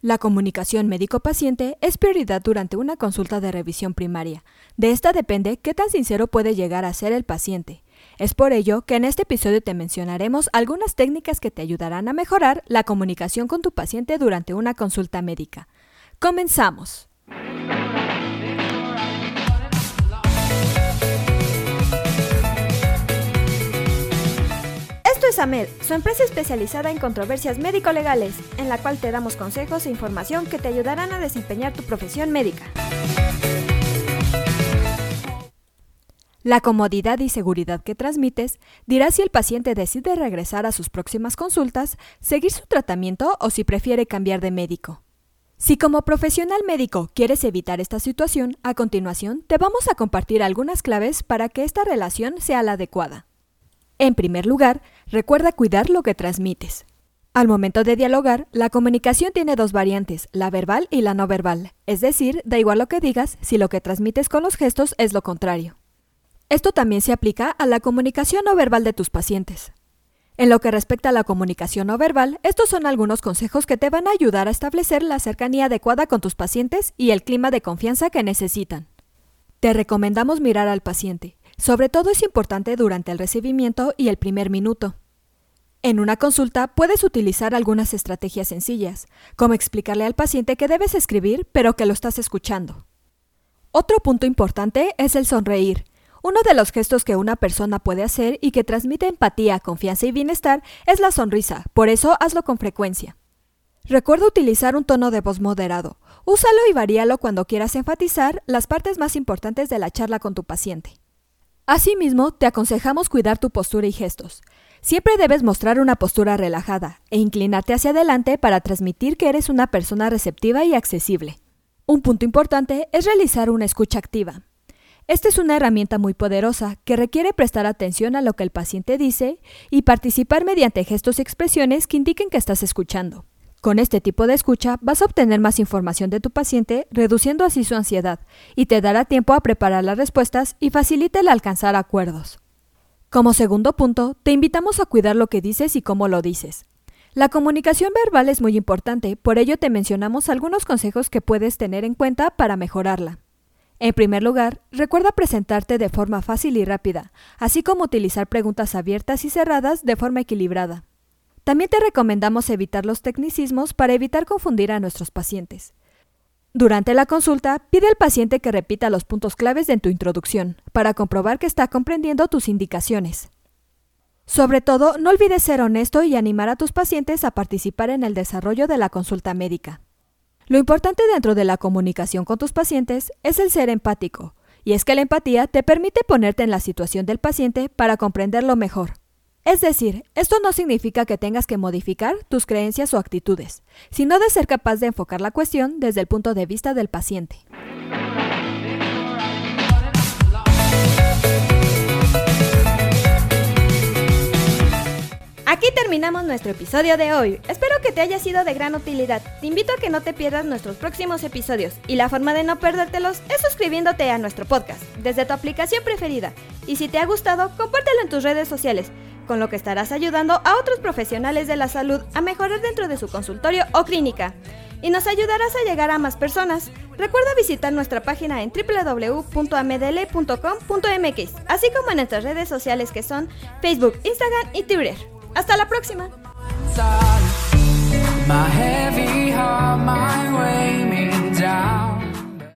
La comunicación médico-paciente es prioridad durante una consulta de revisión primaria. De esta depende qué tan sincero puede llegar a ser el paciente. Es por ello que en este episodio te mencionaremos algunas técnicas que te ayudarán a mejorar la comunicación con tu paciente durante una consulta médica. Comenzamos. Esto es AMED, su empresa especializada en controversias médico-legales, en la cual te damos consejos e información que te ayudarán a desempeñar tu profesión médica. La comodidad y seguridad que transmites dirá si el paciente decide regresar a sus próximas consultas, seguir su tratamiento o si prefiere cambiar de médico. Si como profesional médico quieres evitar esta situación, a continuación te vamos a compartir algunas claves para que esta relación sea la adecuada. En primer lugar, recuerda cuidar lo que transmites. Al momento de dialogar, la comunicación tiene dos variantes, la verbal y la no verbal, es decir, da igual lo que digas si lo que transmites con los gestos es lo contrario. Esto también se aplica a la comunicación no verbal de tus pacientes. En lo que respecta a la comunicación no verbal, estos son algunos consejos que te van a ayudar a establecer la cercanía adecuada con tus pacientes y el clima de confianza que necesitan. Te recomendamos mirar al paciente. Sobre todo es importante durante el recibimiento y el primer minuto. En una consulta puedes utilizar algunas estrategias sencillas, como explicarle al paciente que debes escribir pero que lo estás escuchando. Otro punto importante es el sonreír. Uno de los gestos que una persona puede hacer y que transmite empatía, confianza y bienestar es la sonrisa, por eso hazlo con frecuencia. Recuerda utilizar un tono de voz moderado. Úsalo y varíalo cuando quieras enfatizar las partes más importantes de la charla con tu paciente. Asimismo, te aconsejamos cuidar tu postura y gestos. Siempre debes mostrar una postura relajada e inclinarte hacia adelante para transmitir que eres una persona receptiva y accesible. Un punto importante es realizar una escucha activa. Esta es una herramienta muy poderosa que requiere prestar atención a lo que el paciente dice y participar mediante gestos y expresiones que indiquen que estás escuchando. Con este tipo de escucha vas a obtener más información de tu paciente, reduciendo así su ansiedad, y te dará tiempo a preparar las respuestas y facilita el alcanzar acuerdos. Como segundo punto, te invitamos a cuidar lo que dices y cómo lo dices. La comunicación verbal es muy importante, por ello te mencionamos algunos consejos que puedes tener en cuenta para mejorarla. En primer lugar, recuerda presentarte de forma fácil y rápida, así como utilizar preguntas abiertas y cerradas de forma equilibrada. También te recomendamos evitar los tecnicismos para evitar confundir a nuestros pacientes. Durante la consulta, pide al paciente que repita los puntos claves de tu introducción, para comprobar que está comprendiendo tus indicaciones. Sobre todo, no olvides ser honesto y animar a tus pacientes a participar en el desarrollo de la consulta médica. Lo importante dentro de la comunicación con tus pacientes es el ser empático, y es que la empatía te permite ponerte en la situación del paciente para comprenderlo mejor. Es decir, esto no significa que tengas que modificar tus creencias o actitudes, sino de ser capaz de enfocar la cuestión desde el punto de vista del paciente. Aquí terminamos nuestro episodio de hoy. Espero que te haya sido de gran utilidad. Te invito a que no te pierdas nuestros próximos episodios y la forma de no perdértelos es suscribiéndote a nuestro podcast desde tu aplicación preferida. Y si te ha gustado, compártelo en tus redes sociales, con lo que estarás ayudando a otros profesionales de la salud a mejorar dentro de su consultorio o clínica y nos ayudarás a llegar a más personas. Recuerda visitar nuestra página en www.amdl.com.mx, así como en nuestras redes sociales que son Facebook, Instagram y Twitter. Hasta la próxima.